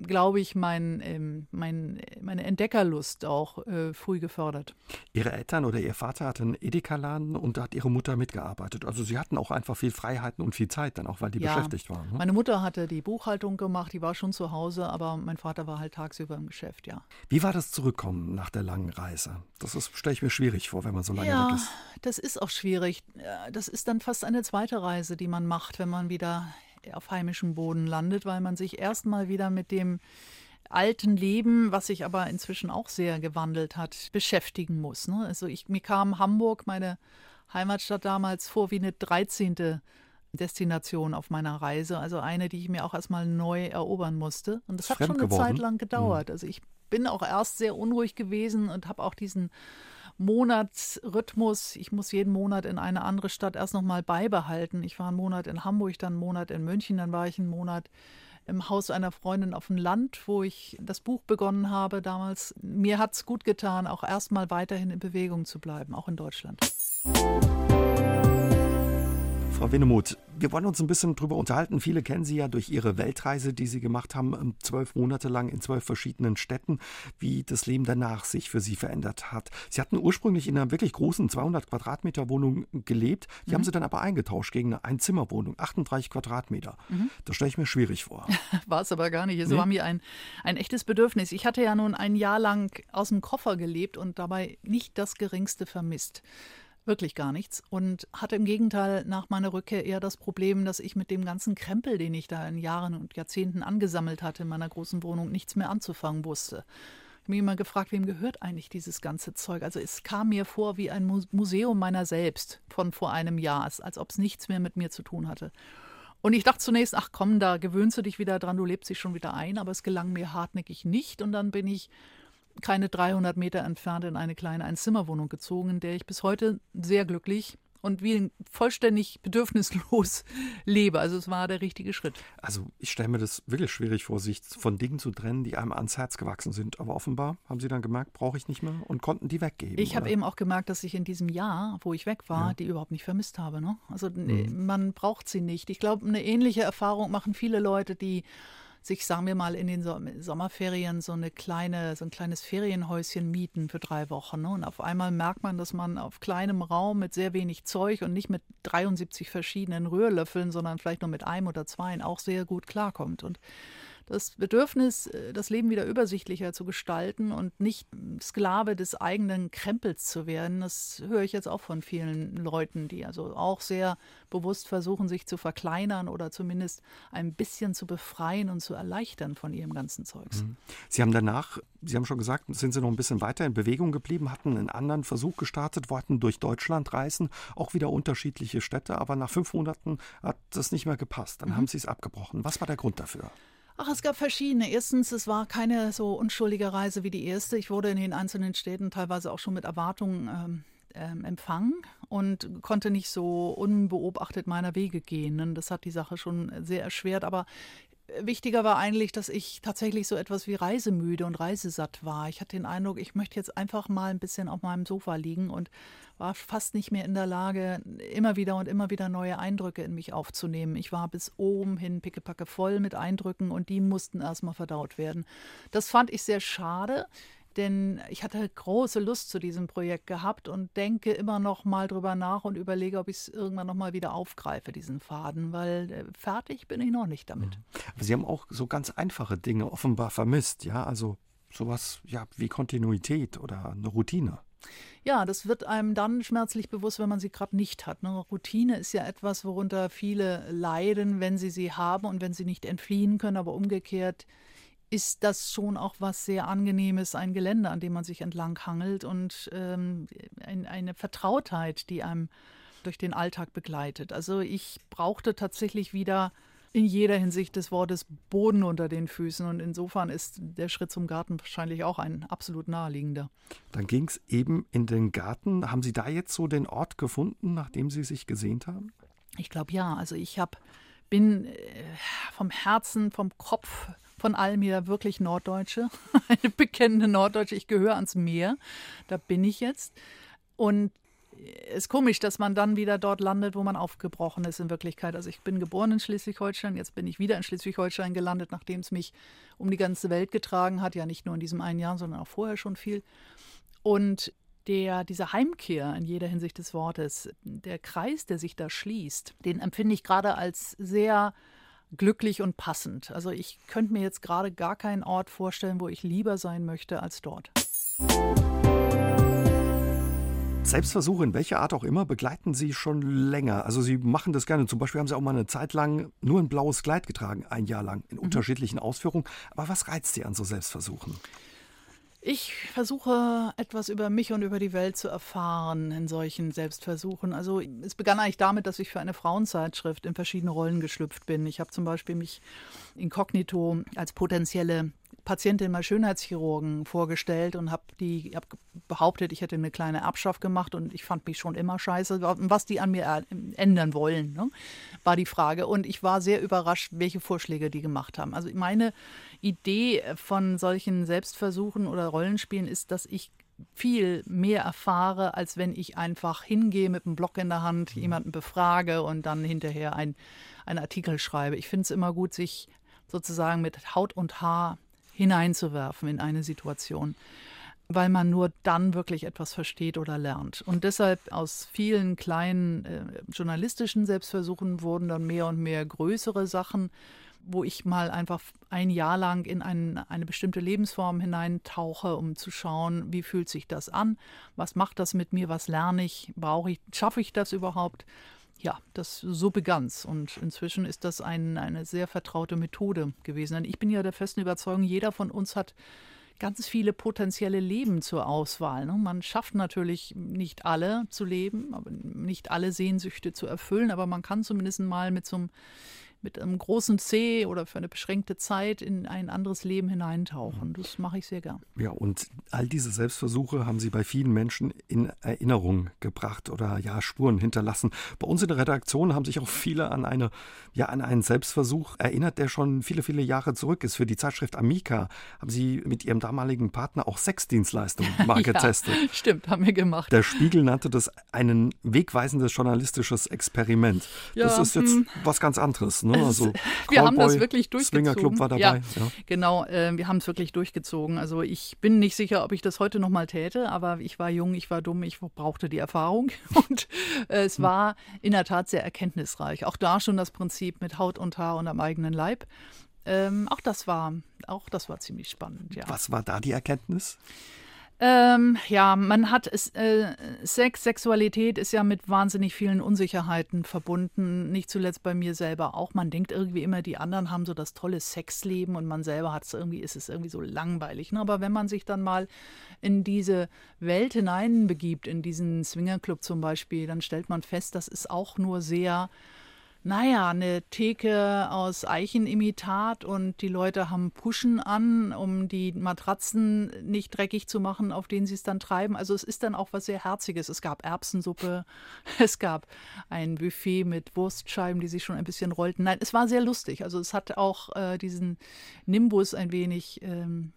glaube ich, mein, ähm, mein, meine Entdeckerlust auch äh, früh gefördert. Ihre Eltern oder Ihr Vater hatten Edeka-Laden und da hat Ihre Mutter mitgearbeitet. Also Sie hatten auch einfach viel Freiheiten und viel Zeit dann auch, weil die ja, beschäftigt waren. Ne? Meine Mutter hatte die Buchhaltung gemacht, die war schon zu Hause, aber mein Vater war halt tagsüber im Geschäft, ja. Wie war das Zurückkommen nach der langen Reise? Das stelle ich mir schwierig vor, wenn man so lange ja, weg ist. Das ist auch schwierig. Das ist dann fast eine zweite Reise, die man macht, wenn man wieder auf heimischem Boden landet, weil man sich erstmal wieder mit dem alten Leben, was sich aber inzwischen auch sehr gewandelt hat, beschäftigen muss. Ne? Also ich, mir kam Hamburg, meine Heimatstadt damals, vor wie eine 13. Destination auf meiner Reise, also eine, die ich mir auch erstmal neu erobern musste. Und das hat schon eine geworden? Zeit lang gedauert. Mhm. Also ich bin auch erst sehr unruhig gewesen und habe auch diesen Monatsrhythmus. Ich muss jeden Monat in eine andere Stadt erst nochmal beibehalten. Ich war einen Monat in Hamburg, dann einen Monat in München, dann war ich einen Monat im Haus einer Freundin auf dem Land, wo ich das Buch begonnen habe damals. Mir hat es gut getan, auch erstmal weiterhin in Bewegung zu bleiben, auch in Deutschland. Frau Winnemuth, wir wollen uns ein bisschen drüber unterhalten. Viele kennen Sie ja durch Ihre Weltreise, die Sie gemacht haben, ähm, zwölf Monate lang in zwölf verschiedenen Städten, wie das Leben danach sich für Sie verändert hat. Sie hatten ursprünglich in einer wirklich großen 200 Quadratmeter Wohnung gelebt. Die mhm. haben Sie dann aber eingetauscht gegen eine Einzimmerwohnung, 38 Quadratmeter. Mhm. Das stelle ich mir schwierig vor. [LAUGHS] War es aber gar nicht. Es nee. war mir ein, ein echtes Bedürfnis. Ich hatte ja nun ein Jahr lang aus dem Koffer gelebt und dabei nicht das Geringste vermisst wirklich gar nichts und hatte im Gegenteil nach meiner Rückkehr eher das Problem, dass ich mit dem ganzen Krempel, den ich da in Jahren und Jahrzehnten angesammelt hatte in meiner großen Wohnung, nichts mehr anzufangen wusste. Ich habe mich immer gefragt, wem gehört eigentlich dieses ganze Zeug? Also es kam mir vor wie ein Museum meiner selbst von vor einem Jahr, als ob es nichts mehr mit mir zu tun hatte. Und ich dachte zunächst, ach komm, da gewöhnst du dich wieder dran, du lebst dich schon wieder ein, aber es gelang mir hartnäckig nicht. Und dann bin ich keine 300 Meter entfernt in eine kleine Einzimmerwohnung gezogen, in der ich bis heute sehr glücklich und wie vollständig bedürfnislos [LAUGHS] lebe. Also es war der richtige Schritt. Also ich stelle mir das wirklich schwierig vor, sich von Dingen zu trennen, die einem ans Herz gewachsen sind. Aber offenbar haben Sie dann gemerkt, brauche ich nicht mehr und konnten die weggeben. Ich habe eben auch gemerkt, dass ich in diesem Jahr, wo ich weg war, ja. die überhaupt nicht vermisst habe. Ne? Also mhm. man braucht sie nicht. Ich glaube, eine ähnliche Erfahrung machen viele Leute, die sich, sagen wir mal, in den Sommerferien so eine kleine, so ein kleines Ferienhäuschen mieten für drei Wochen. Ne? Und auf einmal merkt man, dass man auf kleinem Raum mit sehr wenig Zeug und nicht mit 73 verschiedenen Rührlöffeln, sondern vielleicht nur mit einem oder zwei auch sehr gut klarkommt. Und das Bedürfnis, äh, das Leben wieder übersichtlicher zu gestalten und nicht Sklave des eigenen Krempels zu werden, das höre ich jetzt auch von vielen Leuten, die also auch sehr bewusst versuchen, sich zu verkleinern oder zumindest ein bisschen zu befreien und zu erleichtern von ihrem ganzen Zeugs. Mhm. Sie haben danach, Sie haben schon gesagt, sind Sie noch ein bisschen weiter in Bewegung geblieben, hatten einen anderen Versuch gestartet, wollten durch Deutschland reisen, auch wieder unterschiedliche Städte, aber nach fünf Monaten hat das nicht mehr gepasst. Dann mhm. haben Sie es abgebrochen. Was war der Grund dafür? Ach, es gab verschiedene. Erstens, es war keine so unschuldige Reise wie die erste. Ich wurde in den einzelnen Städten teilweise auch schon mit Erwartungen ähm, ähm, empfangen und konnte nicht so unbeobachtet meiner Wege gehen. Das hat die Sache schon sehr erschwert. Aber wichtiger war eigentlich, dass ich tatsächlich so etwas wie reisemüde und reisesatt war. Ich hatte den Eindruck, ich möchte jetzt einfach mal ein bisschen auf meinem Sofa liegen und war fast nicht mehr in der Lage, immer wieder und immer wieder neue Eindrücke in mich aufzunehmen. Ich war bis oben hin pickepacke voll mit Eindrücken und die mussten erstmal verdaut werden. Das fand ich sehr schade denn ich hatte große Lust zu diesem Projekt gehabt und denke immer noch mal drüber nach und überlege, ob ich es irgendwann noch mal wieder aufgreife, diesen Faden, weil äh, fertig bin ich noch nicht damit. Mhm. Aber Sie haben auch so ganz einfache Dinge offenbar vermisst, ja, also sowas ja wie Kontinuität oder eine Routine. Ja, das wird einem dann schmerzlich bewusst, wenn man sie gerade nicht hat. Ne? Routine ist ja etwas, worunter viele leiden, wenn sie sie haben und wenn sie nicht entfliehen können, aber umgekehrt ist das schon auch was sehr Angenehmes, ein Gelände, an dem man sich entlang hangelt und ähm, ein, eine Vertrautheit, die einem durch den Alltag begleitet. Also ich brauchte tatsächlich wieder in jeder Hinsicht des Wortes Boden unter den Füßen und insofern ist der Schritt zum Garten wahrscheinlich auch ein absolut naheliegender. Dann ging es eben in den Garten. Haben Sie da jetzt so den Ort gefunden, nachdem Sie sich gesehnt haben? Ich glaube ja. Also ich habe bin äh, vom Herzen, vom Kopf von allem hier wirklich Norddeutsche, [LAUGHS] eine bekennende Norddeutsche. Ich gehöre ans Meer, da bin ich jetzt. Und es ist komisch, dass man dann wieder dort landet, wo man aufgebrochen ist in Wirklichkeit. Also ich bin geboren in Schleswig-Holstein, jetzt bin ich wieder in Schleswig-Holstein gelandet, nachdem es mich um die ganze Welt getragen hat, ja nicht nur in diesem einen Jahr, sondern auch vorher schon viel. Und der, diese Heimkehr in jeder Hinsicht des Wortes, der Kreis, der sich da schließt, den empfinde ich gerade als sehr glücklich und passend. Also ich könnte mir jetzt gerade gar keinen Ort vorstellen, wo ich lieber sein möchte als dort. Selbstversuche in welcher Art auch immer begleiten Sie schon länger. Also Sie machen das gerne. Zum Beispiel haben Sie auch mal eine Zeit lang nur ein blaues Kleid getragen, ein Jahr lang, in mhm. unterschiedlichen Ausführungen. Aber was reizt Sie an so Selbstversuchen? Ich versuche etwas über mich und über die Welt zu erfahren in solchen Selbstversuchen. Also es begann eigentlich damit, dass ich für eine Frauenzeitschrift in verschiedene Rollen geschlüpft bin. Ich habe zum Beispiel mich inkognito als potenzielle Patientin mal Schönheitschirurgen vorgestellt und habe die hab behauptet, ich hätte eine kleine Erbschaft gemacht und ich fand mich schon immer scheiße. Was die an mir ändern wollen, ne, war die Frage. Und ich war sehr überrascht, welche Vorschläge die gemacht haben. Also meine Idee von solchen Selbstversuchen oder Rollenspielen ist, dass ich viel mehr erfahre, als wenn ich einfach hingehe mit einem Block in der Hand, mhm. jemanden befrage und dann hinterher ein, einen Artikel schreibe. Ich finde es immer gut, sich sozusagen mit Haut und Haar hineinzuwerfen in eine Situation, weil man nur dann wirklich etwas versteht oder lernt. Und deshalb aus vielen kleinen äh, journalistischen Selbstversuchen wurden dann mehr und mehr größere Sachen, wo ich mal einfach ein Jahr lang in ein, eine bestimmte Lebensform hineintauche, um zu schauen, wie fühlt sich das an, was macht das mit mir, was lerne ich, brauche ich, schaffe ich das überhaupt? Ja, das so begann's. Und inzwischen ist das ein, eine sehr vertraute Methode gewesen. Denn ich bin ja der festen Überzeugung, jeder von uns hat ganz viele potenzielle Leben zur Auswahl. Ne? Man schafft natürlich nicht alle zu leben, nicht alle Sehnsüchte zu erfüllen, aber man kann zumindest mal mit so einem mit einem großen C oder für eine beschränkte Zeit in ein anderes Leben hineintauchen. Das mache ich sehr gern. Ja, und all diese Selbstversuche haben Sie bei vielen Menschen in Erinnerung gebracht oder ja, Spuren hinterlassen. Bei uns in der Redaktion haben sich auch viele an eine, ja, an einen Selbstversuch erinnert, der schon viele, viele Jahre zurück ist. Für die Zeitschrift Amica haben Sie mit Ihrem damaligen Partner auch Sexdienstleistungen [LAUGHS] mal getestet. ja, stimmt, haben wir gemacht. Der Spiegel nannte das ein wegweisendes journalistisches Experiment. Ja, das ist jetzt hm. was ganz anderes. Ne? Also wir haben das wirklich durchgezogen. Swingerclub war dabei. Ja, ja. Genau, äh, wir haben es wirklich durchgezogen. Also ich bin nicht sicher, ob ich das heute noch mal täte, aber ich war jung, ich war dumm, ich brauchte die Erfahrung [LAUGHS] und äh, es hm. war in der Tat sehr erkenntnisreich. Auch da schon das Prinzip mit Haut und Haar und am eigenen Leib. Ähm, auch das war, auch das war ziemlich spannend. Ja. Was war da die Erkenntnis? Ähm, ja, man hat es, äh, Sex, Sexualität ist ja mit wahnsinnig vielen Unsicherheiten verbunden. Nicht zuletzt bei mir selber auch. Man denkt irgendwie immer, die anderen haben so das tolle Sexleben und man selber hat es irgendwie, ist es irgendwie so langweilig. Ne? Aber wenn man sich dann mal in diese Welt hineinbegibt, in diesen Swingerclub zum Beispiel, dann stellt man fest, das ist auch nur sehr naja, eine Theke aus Eichenimitat und die Leute haben Puschen an, um die Matratzen nicht dreckig zu machen, auf denen sie es dann treiben. Also es ist dann auch was sehr Herziges. Es gab Erbsensuppe, [LAUGHS] es gab ein Buffet mit Wurstscheiben, die sich schon ein bisschen rollten. Nein, es war sehr lustig. Also es hat auch äh, diesen Nimbus ein wenig ähm,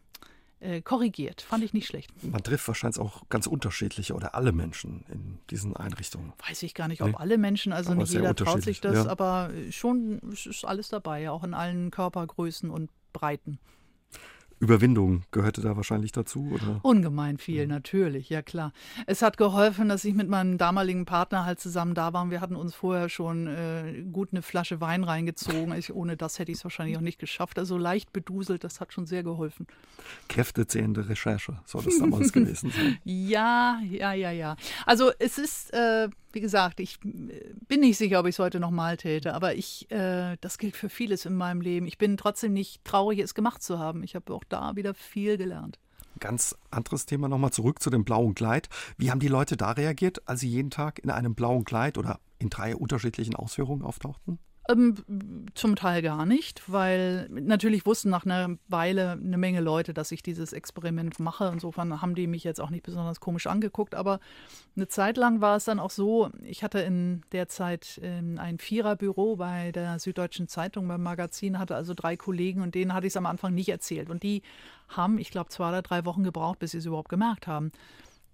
äh, korrigiert. Fand ich nicht schlecht. Man trifft wahrscheinlich auch ganz unterschiedliche oder alle Menschen in diesen Einrichtungen. Weiß ich gar nicht, ob nee. alle Menschen, also aber nicht jeder traut sich das, ja. aber schon ist alles dabei, auch in allen Körpergrößen und Breiten. Überwindung gehörte da wahrscheinlich dazu, oder? Ungemein viel, ja. natürlich, ja klar. Es hat geholfen, dass ich mit meinem damaligen Partner halt zusammen da war. Wir hatten uns vorher schon äh, gut eine Flasche Wein reingezogen. Ich, ohne das hätte ich es wahrscheinlich auch nicht geschafft. Also leicht beduselt, das hat schon sehr geholfen. Kräftezehrende Recherche soll das damals [LAUGHS] gewesen sein. Ja, ja, ja, ja. Also es ist, äh, wie gesagt, ich äh, bin nicht sicher, ob ich es heute nochmal täte, aber ich, äh, das gilt für vieles in meinem Leben. Ich bin trotzdem nicht traurig, es gemacht zu haben. Ich habe auch da wieder viel gelernt. Ganz anderes Thema nochmal zurück zu dem blauen Kleid. Wie haben die Leute da reagiert, als sie jeden Tag in einem blauen Kleid oder in drei unterschiedlichen Ausführungen auftauchten? Ähm, zum Teil gar nicht, weil natürlich wussten nach einer Weile eine Menge Leute, dass ich dieses Experiment mache. Insofern haben die mich jetzt auch nicht besonders komisch angeguckt. Aber eine Zeit lang war es dann auch so, ich hatte in der Zeit ähm, ein Viererbüro bei der Süddeutschen Zeitung beim Magazin, hatte also drei Kollegen und denen hatte ich es am Anfang nicht erzählt. Und die haben, ich glaube, zwei oder drei Wochen gebraucht, bis sie es überhaupt gemerkt haben.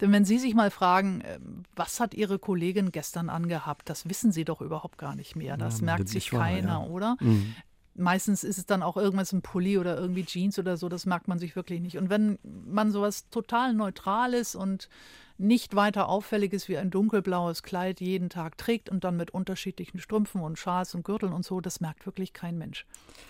Denn wenn Sie sich mal fragen, ähm, was hat Ihre Kollegin gestern angehabt, das wissen Sie doch überhaupt gar nicht mehr. Das ja, merkt sich keiner, ja. oder? Mhm. Meistens ist es dann auch irgendwas ein Pulli oder irgendwie Jeans oder so, das merkt man sich wirklich nicht. Und wenn man sowas total Neutrales und nicht weiter auffälliges wie ein dunkelblaues Kleid jeden Tag trägt und dann mit unterschiedlichen Strümpfen und Schals und Gürteln und so, das merkt wirklich kein Mensch.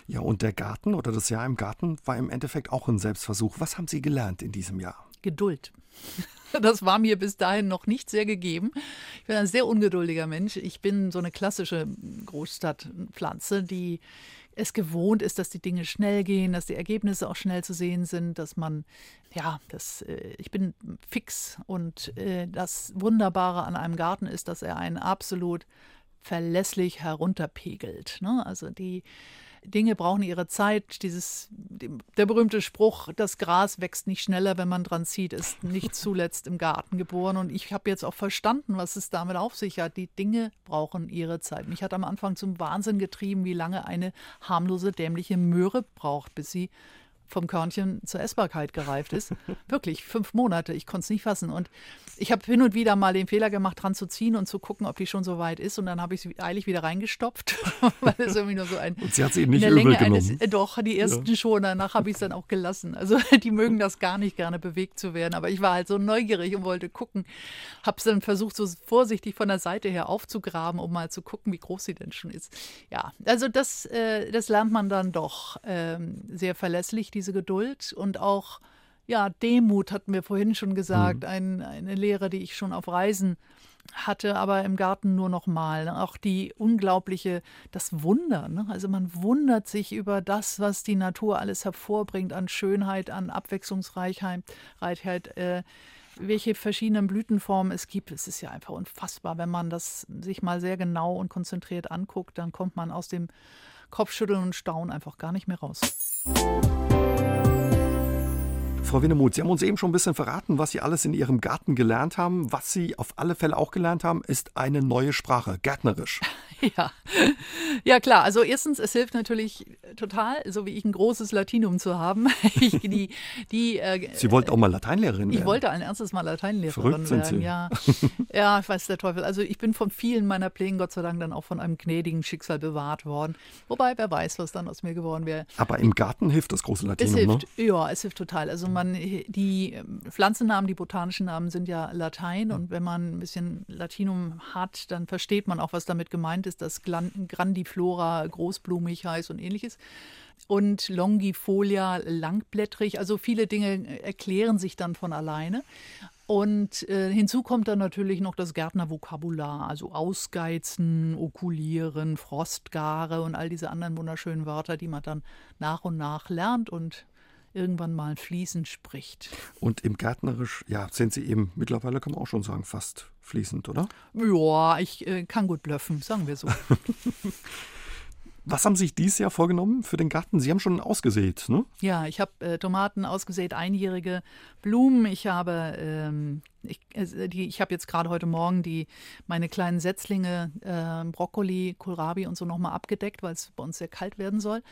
Ja, und der Garten oder das Jahr im Garten war im Endeffekt auch ein Selbstversuch. Was haben Sie gelernt in diesem Jahr? Geduld. [LAUGHS] Das war mir bis dahin noch nicht sehr gegeben. Ich bin ein sehr ungeduldiger Mensch. Ich bin so eine klassische Großstadtpflanze, die es gewohnt ist, dass die Dinge schnell gehen, dass die Ergebnisse auch schnell zu sehen sind, dass man, ja, das, äh, ich bin fix und äh, das Wunderbare an einem Garten ist, dass er einen absolut verlässlich herunterpegelt. Ne? Also die Dinge brauchen ihre Zeit. Dieses, der berühmte Spruch, das Gras wächst nicht schneller, wenn man dran zieht, ist nicht [LAUGHS] zuletzt im Garten geboren. Und ich habe jetzt auch verstanden, was es damit auf sich hat. Die Dinge brauchen ihre Zeit. Mich hat am Anfang zum Wahnsinn getrieben, wie lange eine harmlose, dämliche Möhre braucht, bis sie vom Körnchen zur Essbarkeit gereift ist. [LAUGHS] Wirklich, fünf Monate, ich konnte es nicht fassen. Und ich habe hin und wieder mal den Fehler gemacht, dran zu ziehen und zu gucken, ob die schon so weit ist. Und dann habe ich sie eilig wieder reingestopft, [LAUGHS] weil es irgendwie nur so ein. Und sie hat sie nicht übel genommen. Eines, äh, doch, die ersten ja. schon, danach habe ich es dann auch gelassen. Also [LAUGHS] die mögen das gar nicht gerne bewegt zu werden. Aber ich war halt so neugierig und wollte gucken. Habe es dann versucht, so vorsichtig von der Seite her aufzugraben, um mal zu gucken, wie groß sie denn schon ist. Ja, also das, äh, das lernt man dann doch ähm, sehr verlässlich, diese Geduld und auch ja, Demut hatten wir vorhin schon gesagt, mhm. ein, eine Lehre, die ich schon auf Reisen hatte, aber im Garten nur noch mal. Auch die unglaubliche, das Wunder. Ne? Also man wundert sich über das, was die Natur alles hervorbringt an Schönheit, an Abwechslungsreichheit, äh, welche verschiedenen Blütenformen es gibt. Es ist ja einfach unfassbar. Wenn man das sich mal sehr genau und konzentriert anguckt, dann kommt man aus dem Kopfschütteln und Staunen einfach gar nicht mehr raus. Frau Winnemuth, Sie haben uns eben schon ein bisschen verraten, was Sie alles in Ihrem Garten gelernt haben. Was Sie auf alle Fälle auch gelernt haben, ist eine neue Sprache, gärtnerisch. [LAUGHS] Ja, ja klar. Also erstens, es hilft natürlich total, so wie ich ein großes Latinum zu haben. [LAUGHS] Ich, die, die, äh, Sie wollten auch mal Lateinlehrerin werden? Ich wollte ein erstes Mal Lateinlehrerin Verrückt werden. Sie. Ja. ja, ich weiß der Teufel. Also ich bin von vielen meiner Plänen Gott sei Dank dann auch von einem gnädigen Schicksal bewahrt worden. Wobei, wer weiß, was dann aus mir geworden wäre. Aber im Garten hilft das große Latinum, es hilft, ne? Ja, es hilft total. Also man, die ähm, Pflanzennamen, die botanischen Namen sind ja Latein und wenn man ein bisschen Latinum hat, dann versteht man auch, was damit gemeint ist, dass Grandiflora großblumig heißt und ähnliches. Und Longifolia langblättrig, also viele Dinge erklären sich dann von alleine. Und äh, hinzu kommt dann natürlich noch das Gärtnervokabular, also ausgeizen, okulieren, Frostgare und all diese anderen wunderschönen Wörter, die man dann nach und nach lernt und irgendwann mal fließend spricht. Und im Gärtnerisch, ja, sind Sie eben mittlerweile, kann man auch schon sagen, fast fließend, oder? Ja, ich äh, kann gut blöffen, sagen wir so. [LAUGHS] Was haben Sie sich dieses Jahr vorgenommen für den Garten? Sie haben schon ausgesät, ne? Ja, ich habe äh, Tomaten ausgesät, einjährige Blumen. Ich habe, ähm, ich, äh, ich habe jetzt gerade heute Morgen die meine kleinen Setzlinge, äh, Brokkoli, Kohlrabi und so nochmal abgedeckt, weil es bei uns sehr kalt werden soll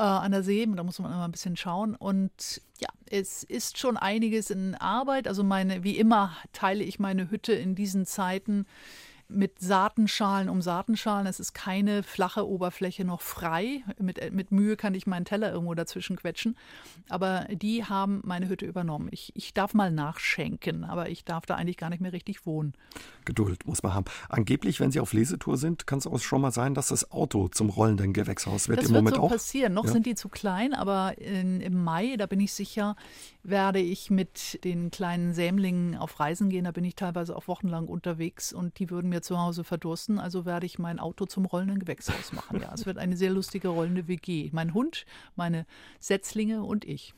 äh, an der See. Da muss man immer ein bisschen schauen. Und ja, es ist schon einiges in Arbeit. Also meine, wie immer teile ich meine Hütte in diesen Zeiten mit Saatenschalen um Saatenschalen. Es ist keine flache Oberfläche noch frei. Mit, äh, mit Mühe kann ich meinen Teller irgendwo dazwischen quetschen. Aber die haben meine Hütte übernommen. Ich, ich darf mal nachschenken, aber ich darf da eigentlich gar nicht mehr richtig wohnen. Geduld muss man haben. Angeblich, wenn Sie auf Lesetour sind, kann es auch schon mal sein, dass das Auto zum rollenden Gewächshaus wird. Das Im wird Moment so auch. passieren. Noch ja. sind die zu klein, aber in, im Mai, da bin ich sicher, werde ich mit den kleinen Sämlingen auf Reisen gehen. Da bin ich teilweise auch wochenlang unterwegs und die würden mir zu Hause verdursten. Also werde ich mein Auto zum rollenden Gewächshaus [LAUGHS] machen. Ja, es wird eine sehr lustige rollende WG. Mein Hund, meine Setzlinge und ich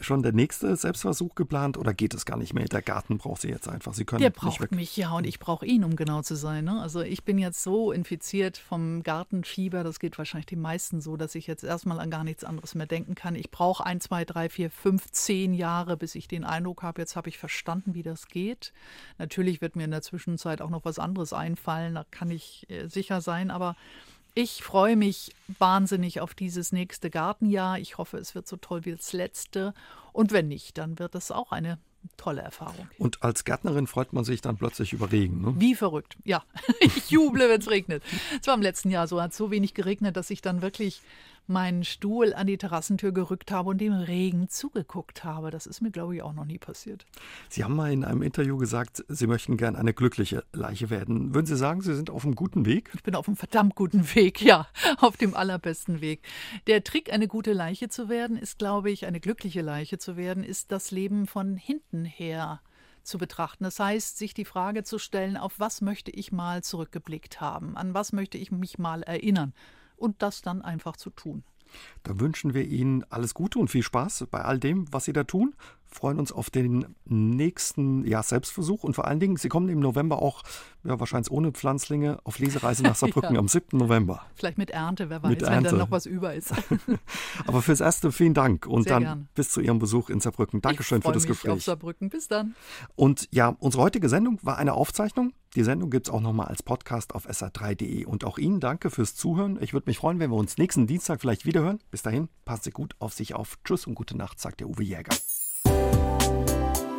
schon der nächste Selbstversuch geplant oder geht es gar nicht mehr? Der Garten braucht Sie jetzt einfach. Sie können Der braucht mich, ja, und ich brauche ihn, um genau zu sein. Ne? Also ich bin jetzt so infiziert vom Gartenfieber, das geht wahrscheinlich den meisten so, dass ich jetzt erstmal an gar nichts anderes mehr denken kann. Ich brauche ein, zwei, drei, vier, fünf, zehn Jahre, bis ich den Eindruck habe, jetzt habe ich verstanden, wie das geht. Natürlich wird mir in der Zwischenzeit auch noch was anderes einfallen, da kann ich äh, sicher sein, aber ich freue mich wahnsinnig auf dieses nächste Gartenjahr. Ich hoffe, es wird so toll wie das letzte. Und wenn nicht, dann wird es auch eine tolle Erfahrung. Und als Gärtnerin freut man sich dann plötzlich über Regen. Ne? Wie verrückt, ja. [LAUGHS] Ich juble, wenn es regnet. Es war im letzten Jahr so, hat so wenig geregnet, dass ich dann wirklich meinen Stuhl an die Terrassentür gerückt habe und dem Regen zugeguckt habe. Das ist mir, glaube ich, auch noch nie passiert. Sie haben mal in einem Interview gesagt, Sie möchten gern eine glückliche Leiche werden. Würden Sie sagen, Sie sind auf einem guten Weg? Ich bin auf einem verdammt guten Weg, ja, auf dem allerbesten Weg. Der Trick, eine gute Leiche zu werden, ist, glaube ich, eine glückliche Leiche zu werden, ist das Leben von hinten her zu betrachten. Das heißt, sich die Frage zu stellen, auf was möchte ich mal zurückgeblickt haben? An was möchte ich mich mal erinnern? Und das dann einfach zu tun. Da wünschen wir Ihnen alles Gute und viel Spaß bei all dem, was Sie da tun. Freuen uns auf den nächsten ja, Selbstversuch und vor allen Dingen, Sie kommen im November auch, ja, wahrscheinlich ohne Pflanzlinge, auf Lesereise nach [LAUGHS] Saarbrücken ja. am 7. November. Vielleicht mit Ernte, wer weiß, mit wenn dann noch was über ist. [LAUGHS] Aber fürs Erste vielen Dank und Sehr dann gern. bis zu Ihrem Besuch in Saarbrücken. Dankeschön für das mich Gespräch. Auf Saarbrücken. Bis dann. Und ja, unsere heutige Sendung war eine Aufzeichnung. Die Sendung gibt es auch nochmal als Podcast auf sr3.de. Und auch Ihnen danke fürs Zuhören. Ich würde mich freuen, wenn wir uns nächsten Dienstag vielleicht wiederhören. Bis dahin, passen Sie gut auf sich auf. Tschüss und gute Nacht, sagt der Uwe Jäger.